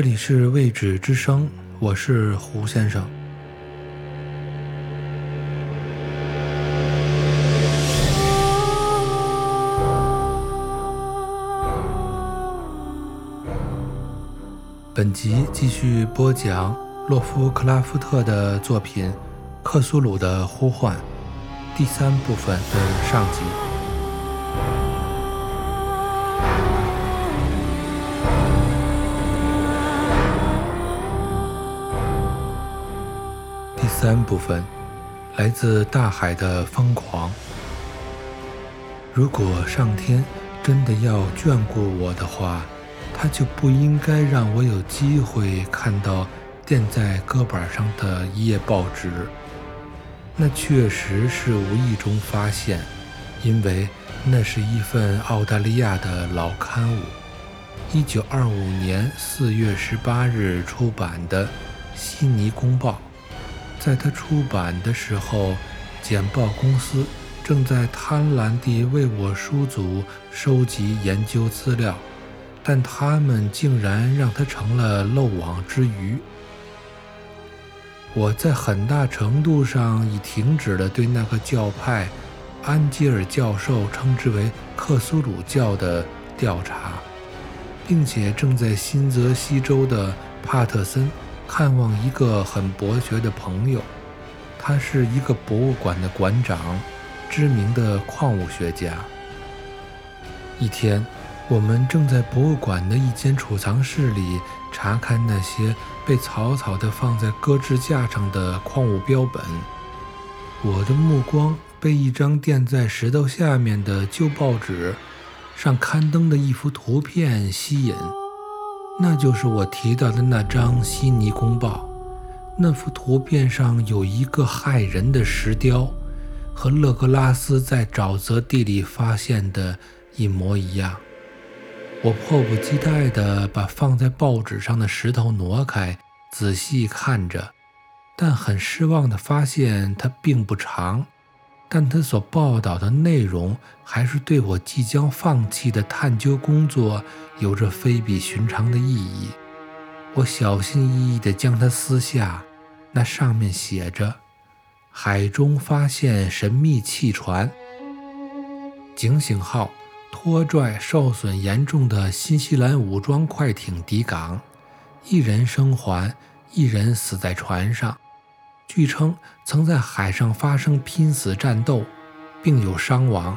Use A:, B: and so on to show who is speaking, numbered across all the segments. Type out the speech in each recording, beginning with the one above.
A: 这里是未知之声，我是胡先生。本集继续播讲洛夫克拉夫特的作品《克苏鲁的呼唤》第三部分的上集。三部分来自大海的疯狂。如果上天真的要眷顾我的话，他就不应该让我有机会看到垫在胳膊上的一页报纸。那确实是无意中发现，因为那是一份澳大利亚的老刊物，1925年4月18日出版的《悉尼公报》。在他出版的时候，简报公司正在贪婪地为我书组收集研究资料。但他们竟然让他成了漏网之鱼。我在很大程度上已停止了对那个教派——安吉尔教授称之为克苏鲁教的调查，并且正在新泽西州的帕特森看望一个很博学的朋友，他是一个博物馆的馆长，知名的矿物学家。一天。我们正在博物馆的一间储藏室里查看那些被草草地放在搁置架上的矿物标本。我的目光被一张垫在石头下面的旧报纸上刊登的一幅图片吸引，那就是我提到的那张悉尼公报。那幅图片上有一个骇人的石雕，和勒格拉斯在沼泽地里发现的一模一样。我迫不及待地把放在报纸上的石头挪开，仔细看着，但很失望地发现它并不长，但他所报道的内容还是对我即将放弃的探究工作有着非比寻常的意义。我小心翼翼地将它撕下，那上面写着：“海中发现神秘气船，警醒号。”拖拽受损严重的新西兰武装快艇抵港，一人生还，一人死在船上。据称曾在海上发生拼死战斗，并有伤亡。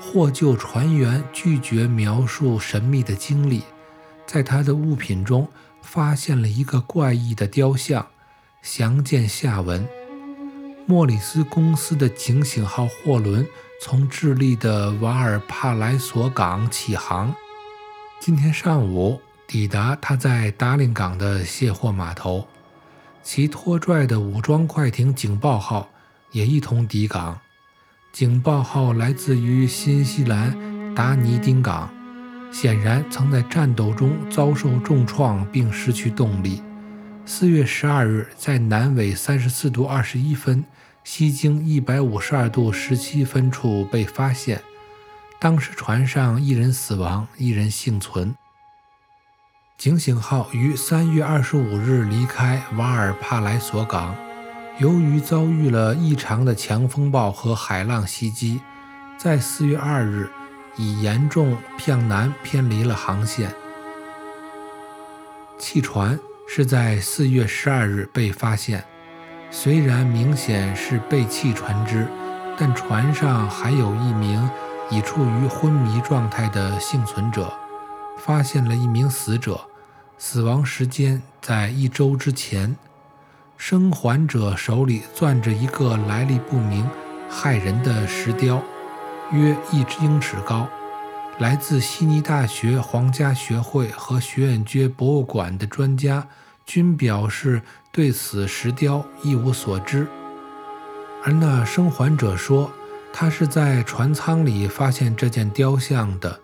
A: 获救船员拒绝描述神秘的经历。在他的物品中发现了一个怪异的雕像。详见下文。莫里斯公司的警醒号货轮。从智利的瓦尔帕莱索港起航，今天上午抵达他在达令港的卸货码头。其拖拽的武装快艇“警报号”也一同抵港。“警报号”来自于新西兰达尼丁港，显然曾在战斗中遭受重创并失去动力。四月十二日，在南纬三十四度二十一分。西经一百五十二度十七分处被发现，当时船上一人死亡，一人幸存。警醒号于三月二十五日离开瓦尔帕莱索港，由于遭遇了异常的强风暴和海浪袭击，在四月二日已严重向南偏离了航线。弃船是在四月十二日被发现。虽然明显是被弃船只，但船上还有一名已处于昏迷状态的幸存者。发现了一名死者，死亡时间在一周之前。生还者手里攥着一个来历不明、骇人的石雕，约一英尺高。来自悉尼大学皇家学会和学院街博物馆的专家均表示。对此石雕一无所知，而那生还者说，他是在船舱里发现这件雕像的。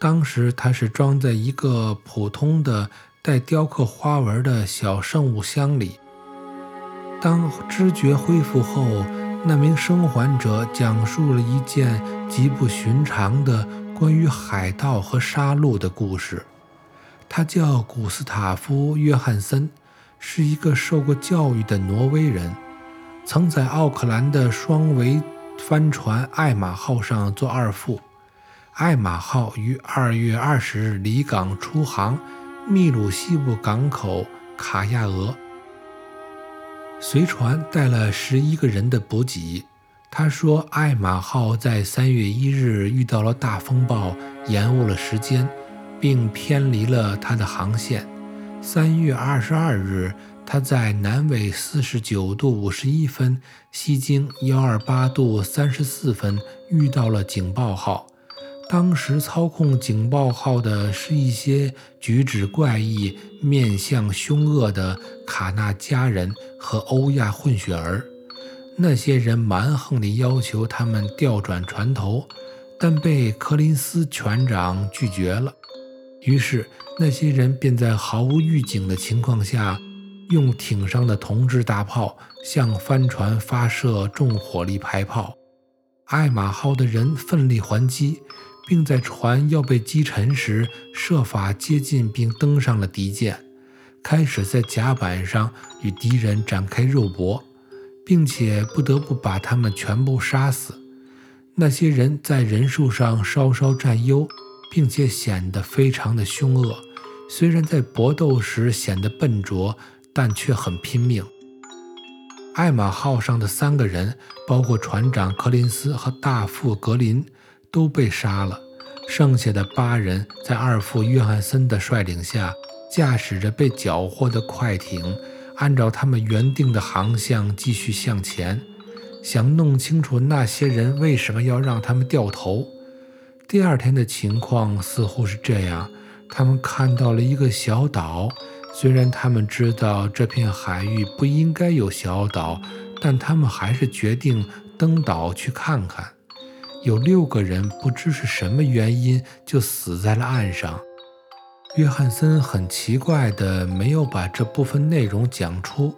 A: 当时他是装在一个普通的带雕刻花纹的小圣物箱里。当知觉恢复后，那名生还者讲述了一件极不寻常的关于海盗和杀戮的故事。他叫古斯塔夫·约翰森，是一个受过教育的挪威人，曾在奥克兰的双桅帆船“艾玛号”上做二副。艾玛号于二月二十日离港出航，秘鲁西部港口卡亚俄。随船带了十一个人的补给。他说，艾玛号在三月一日遇到了大风暴，延误了时间。并偏离了他的航线。三月二十二日，他在南纬四十九度五十一分，西经幺二八度三十四分遇到了警报号。当时操控警报号的是一些举止怪异、面相凶恶的卡纳加人和欧亚混血儿。那些人蛮横地要求他们调转船头，但被柯林斯船长拒绝了。于是，那些人便在毫无预警的情况下，用艇上的铜制大炮向帆船发射重火力排炮。艾玛号的人奋力还击，并在船要被击沉时，设法接近并登上了敌舰，开始在甲板上与敌人展开肉搏，并且不得不把他们全部杀死。那些人在人数上稍稍占优。并且显得非常的凶恶，虽然在搏斗时显得笨拙，但却很拼命。艾玛号上的三个人，包括船长柯林斯和大副格林，都被杀了。剩下的八人在二副约翰森的率领下，驾驶着被缴获的快艇，按照他们原定的航向继续向前，想弄清楚那些人为什么要让他们掉头。第二天的情况似乎是这样：他们看到了一个小岛，虽然他们知道这片海域不应该有小岛，但他们还是决定登岛去看看。有六个人不知是什么原因就死在了岸上。约翰森很奇怪的没有把这部分内容讲出，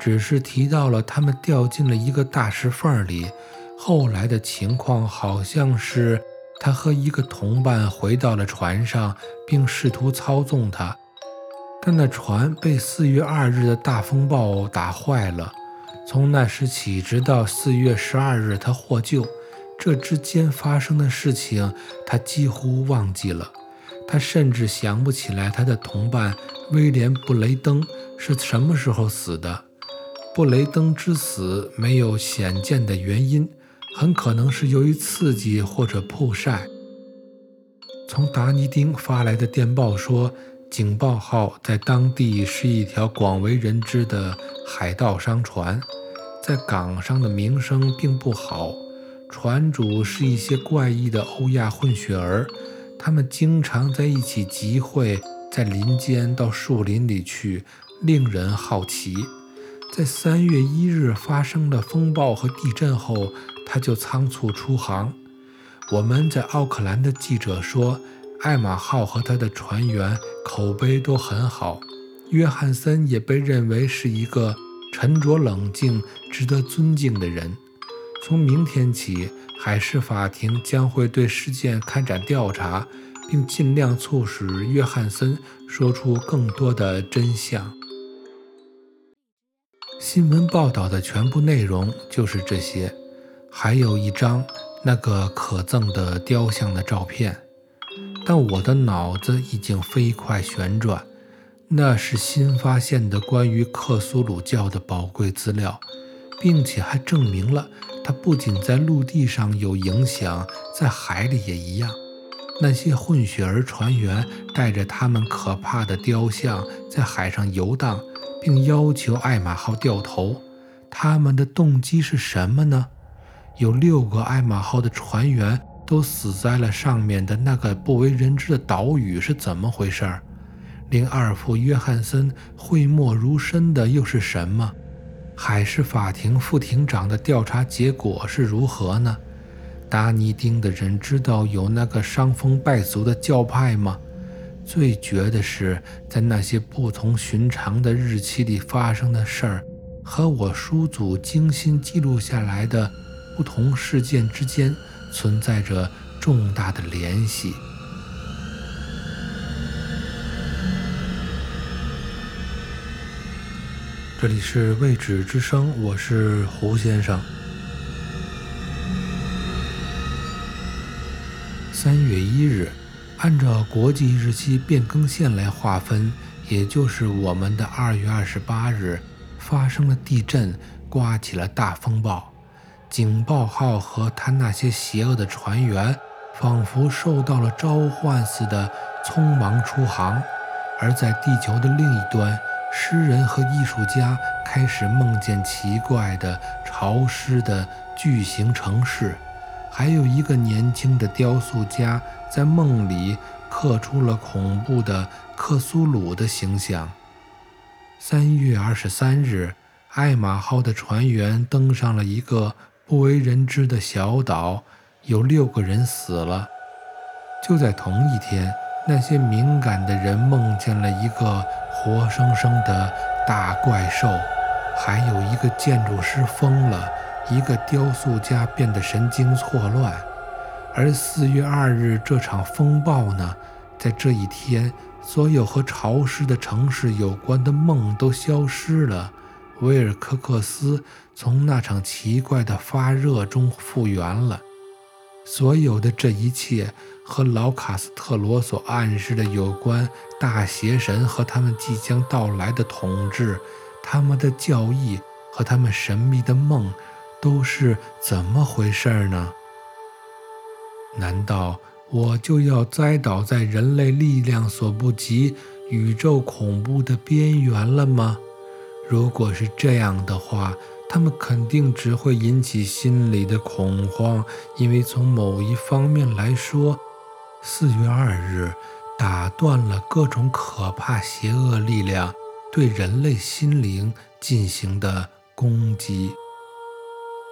A: 只是提到了他们掉进了一个大石缝里。后来的情况好像是。他和一个同伴回到了船上，并试图操纵他，但那船被四月二日的大风暴打坏了。从那时起，直到四月十二日他获救，这之间发生的事情他几乎忘记了。他甚至想不起来他的同伴威廉·布雷登是什么时候死的。布雷登之死没有显见的原因。很可能是由于刺激或者曝晒。从达尼丁发来的电报说，警报号在当地是一条广为人知的海盗商船，在港上的名声并不好。船主是一些怪异的欧亚混血儿，他们经常在一起集会，在林间到树林里去，令人好奇。在三月一日发生了风暴和地震后。他就仓促出航。我们在奥克兰的记者说，艾玛号和他的船员口碑都很好。约翰森也被认为是一个沉着冷静、值得尊敬的人。从明天起，海事法庭将会对事件开展调查，并尽量促使约翰森说出更多的真相。新闻报道的全部内容就是这些。还有一张那个可憎的雕像的照片，但我的脑子已经飞快旋转。那是新发现的关于克苏鲁教的宝贵资料，并且还证明了它不仅在陆地上有影响，在海里也一样。那些混血儿船员带着他们可怕的雕像在海上游荡，并要求艾玛号掉头。他们的动机是什么呢？有六个艾玛号的船员都死在了上面的那个不为人知的岛屿，是怎么回事？令二副约翰森讳莫如深的又是什么？海事法庭副庭长的调查结果是如何呢？达尼丁的人知道有那个伤风败俗的教派吗？最绝的是，在那些不同寻常的日期里发生的事儿，和我叔祖精心记录下来的。不同事件之间存在着重大的联系。这里是未知之声，我是胡先生。三月一日，按照国际日期变更线来划分，也就是我们的二月二十八日，发生了地震，刮起了大风暴。警报号和他那些邪恶的船员，仿佛受到了召唤似的，匆忙出航。而在地球的另一端，诗人和艺术家开始梦见奇怪的、潮湿的巨型城市。还有一个年轻的雕塑家在梦里刻出了恐怖的克苏鲁的形象。三月二十三日，艾玛号的船员登上了一个不为人知的小岛，有六个人死了。就在同一天，那些敏感的人梦见了一个活生生的大怪兽，还有一个建筑师疯了。一个雕塑家变得神经错乱，而四月二日这场风暴呢？在这一天，所有和潮湿的城市有关的梦都消失了。威尔科克斯从那场奇怪的发热中复原了。所有的这一切和老卡斯特罗所暗示的有关大邪神和他们即将到来的统治、他们的教义和他们神秘的梦。都是怎么回事呢？难道我就要栽倒在人类力量所不及、宇宙恐怖的边缘了吗？如果是这样的话，他们肯定只会引起心里的恐慌，因为从某一方面来说，四月二日打断了各种可怕邪恶力量对人类心灵进行的攻击。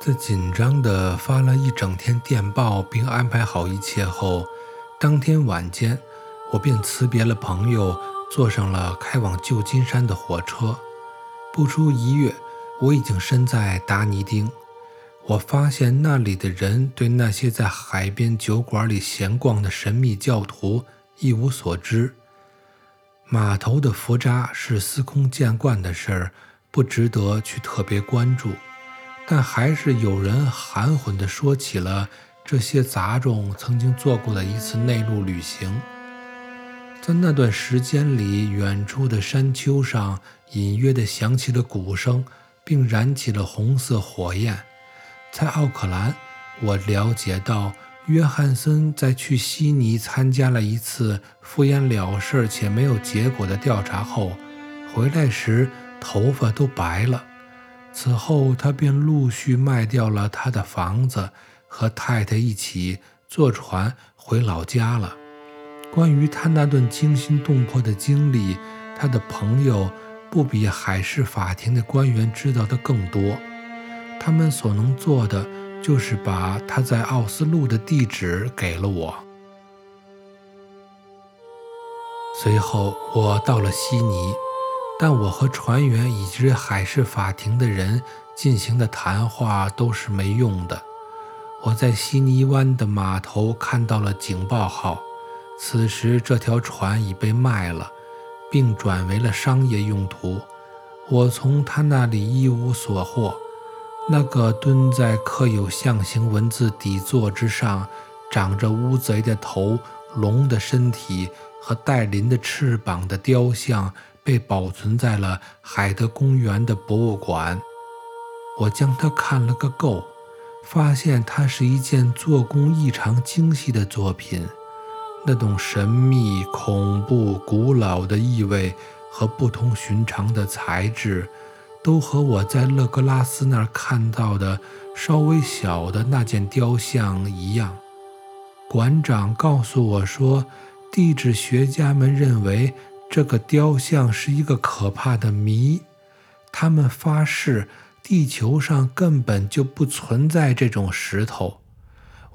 A: 在紧张地发了一整天电报，并安排好一切后，当天晚间，我便辞别了朋友，坐上了开往旧金山的火车。不出一月，我已经身在达尼丁。我发现那里的人对那些在海边酒馆里闲逛的神秘教徒一无所知。码头的浮渣是司空见惯的事儿，不值得去特别关注。但还是有人含混地说起了这些杂种曾经做过的一次内陆旅行。在那段时间里，远处的山丘上隐约地响起了鼓声，并燃起了红色火焰。在奥克兰，我了解到约翰森在去悉尼参加了一次敷衍了事且没有结果的调查后，回来时头发都白了。此后，他便陆续卖掉了他的房子，和太太一起坐船回老家了。关于他那段惊心动魄的经历，他的朋友不比海事法庭的官员知道的更多。他们所能做的，就是把他在奥斯陆的地址给了我。随后，我到了悉尼。但我和船员以及海事法庭的人进行的谈话都是没用的。我在悉尼湾的码头看到了警报号，此时这条船已被卖了，并转为了商业用途。我从他那里一无所获。那个蹲在刻有象形文字底座之上、长着乌贼的头、龙的身体和带鳞的翅膀的雕像。被保存在了海德公园的博物馆。我将它看了个够，发现它是一件做工异常精细的作品。那种神秘、恐怖、古老的意味和不同寻常的材质，都和我在勒格拉斯那儿看到的稍微小的那件雕像一样。馆长告诉我说，地质学家们认为。这个雕像是一个可怕的谜，他们发誓地球上根本就不存在这种石头。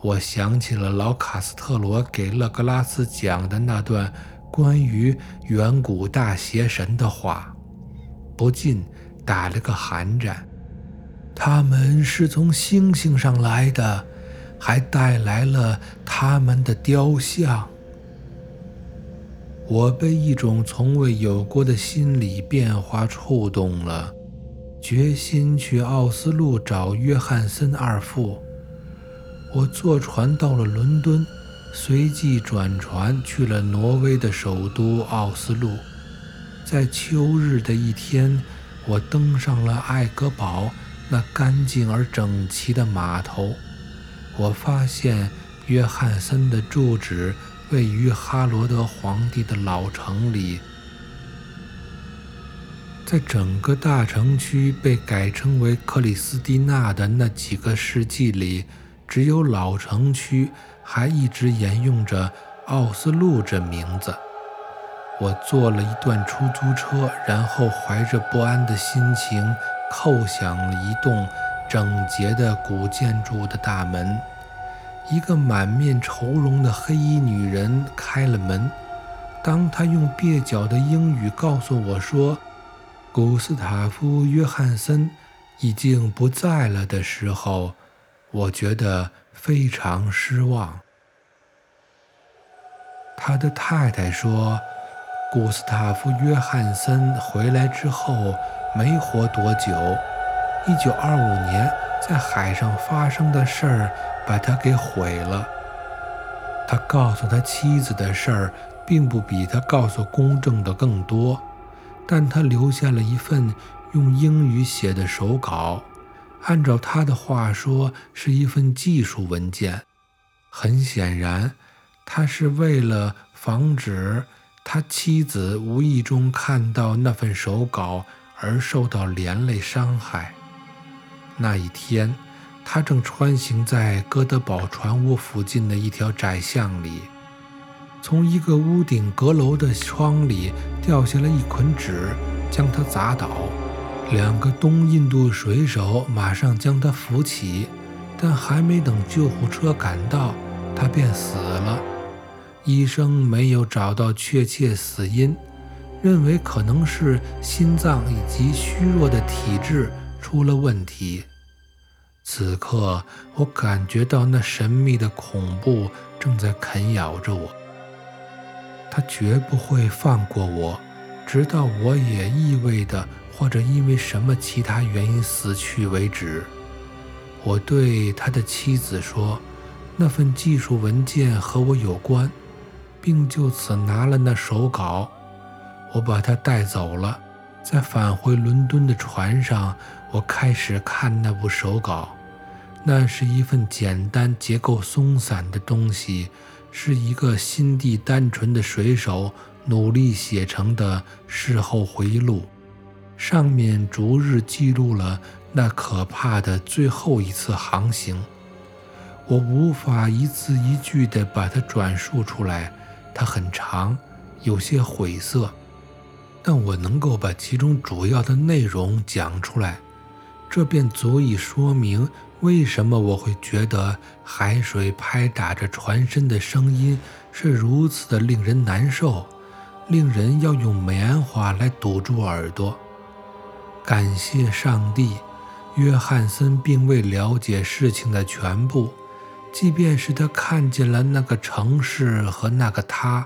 A: 我想起了老卡斯特罗给勒格拉斯讲的那段关于远古大邪神的话，不禁打了个寒战。他们是从星星上来的，还带来了他们的雕像。我被一种从未有过的心理变化触动了。决心去奥斯陆找约翰森二副。我坐船到了伦敦，随即转船去了挪威的首都奥斯陆。在秋日的一天，我登上了艾格堡那干净而整齐的码头。我发现约翰森的住址位于哈罗德皇帝的老城里。在整个大城区被改称为克里斯蒂娜的那几个世纪里，只有老城区还一直沿用着奥斯陆这名字。我坐了一段出租车，然后怀着不安的心情叩响了一栋整洁的古建筑的大门。一个满面愁容的黑衣女人开了门。当她用蹩脚的英语告诉我说，古斯塔夫·约翰森已经不在了的时候，我觉得非常失望。他的太太说，古斯塔夫·约翰森回来之后没活多久，1925年在海上发生的事儿把他给毁了。他告诉他妻子的事儿，并不比他告诉公正的更多。但他留下了一份用英语写的手稿，按照他的话说，是一份技术文件。很显然，他是为了防止他妻子无意中看到那份手稿而受到连累伤害。那一天，他正穿行在哥德堡船坞附近的一条窄巷里。从一个屋顶阁楼的窗里掉下了一捆纸，将他砸倒。两个东印度水手马上将他扶起，但还没等救护车赶到，他便死了。医生没有找到确切死因，认为可能是心脏以及虚弱的体质出了问题。此刻，我感觉到那神秘的恐怖正在啃咬着我。他绝不会放过我，直到我也意味的或者因为什么其他原因死去为止。我对他的妻子说：“那份技术文件和我有关，并就此拿了那手稿。我把它带走了。在返回伦敦的船上，我开始看那部手稿。那是一份简单、结构松散的东西。”是一个心地单纯的水手努力写成的事后回忆录，上面逐日记录了那可怕的最后一次航行。我无法一字一句地把它转述出来，它很长，有些晦涩，但我能够把其中主要的内容讲出来，这便足以说明。为什么我会觉得海水拍打着船身的声音是如此的令人难受，令人要用棉花来堵住耳朵？感谢上帝，约翰森并未了解事情的全部，即便是他看见了那个城市和那个他。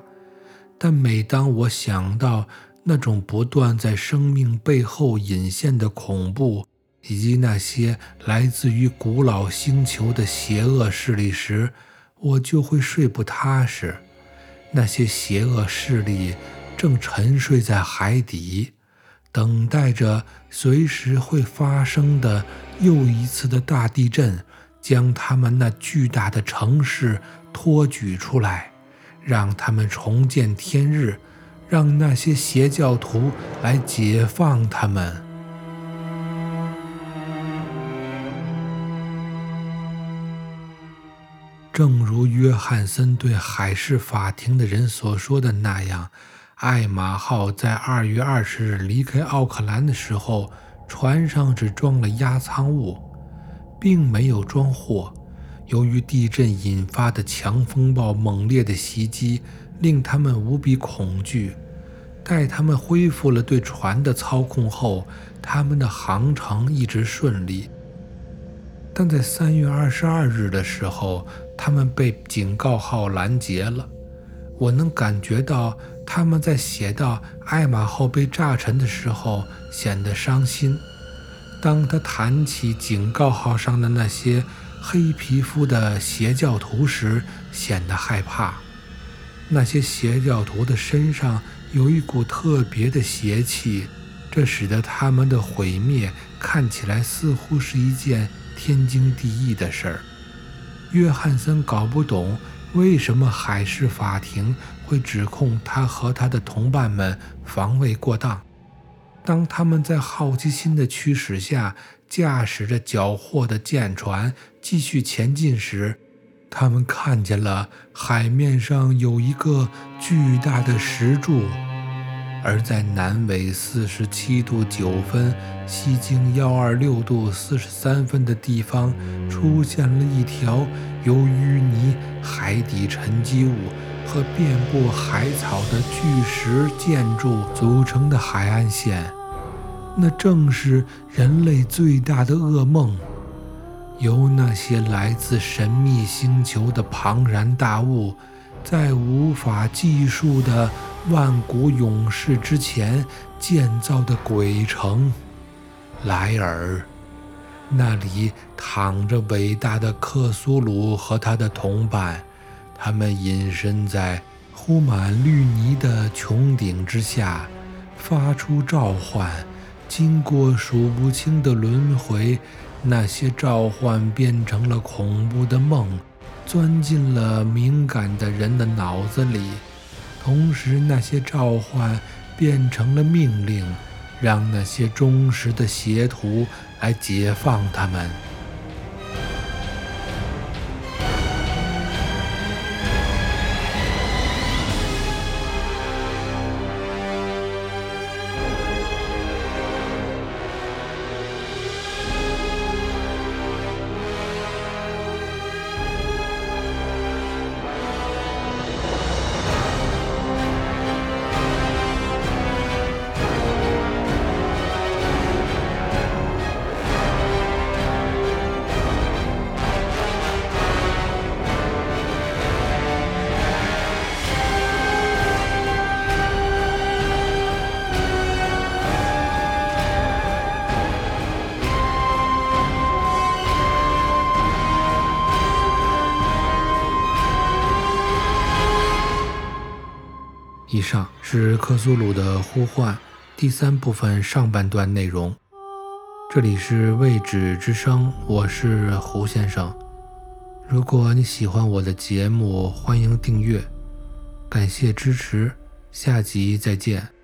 A: 但每当我想到那种不断在生命背后隐现的恐怖，以及那些来自于古老星球的邪恶势力时，我就会睡不踏实。那些邪恶势力正沉睡在海底，等待着随时会发生的又一次的大地震，将他们那巨大的城市托举出来，让他们重见天日，让那些邪教徒来解放他们。正如约翰森对海事法庭的人所说的那样，艾玛号在二月二十日离开奥克兰的时候，船上只装了压舱物，并没有装货。由于地震引发的强风暴猛烈的袭击，令他们无比恐惧。待他们恢复了对船的操控后，他们的航程一直顺利。但在三月二十二日的时候，他们被警告号拦截了。我能感觉到他们在写到艾玛号被炸沉的时候显得伤心。当他谈起警告号上的那些黑皮肤的邪教徒时，显得害怕。那些邪教徒的身上有一股特别的邪气，这使得他们的毁灭看起来似乎是一件天经地义的事儿。约翰森搞不懂为什么海事法庭会指控他和他的同伴们防卫过当。当他们在好奇心的驱使下驾驶着缴获的舰船继续前进时，他们看见了海面上有一个巨大的石柱，而在南纬四十七度九分、西经幺二六度四十三分的地方，出现了一条由淤泥、海底沉积物和遍布海草的巨石建筑组成的海岸线。那正是人类最大的噩梦，由那些来自神秘星球的庞然大物，在无法计数的万古勇士之前建造的鬼城莱尔。那里躺着伟大的克苏鲁和他的同伴，他们隐身在铺满绿泥的穹顶之下，发出召唤。经过数不清的轮回，那些召唤变成了恐怖的梦，钻进了敏感的人的脑子里。同时，那些召唤变成了命令，让那些忠实的邪徒来解放他们。以上是克苏鲁的呼唤第三部分上半段内容。这里是未止之声，我是胡先生。如果你喜欢我的节目，欢迎订阅，感谢支持，下集再见。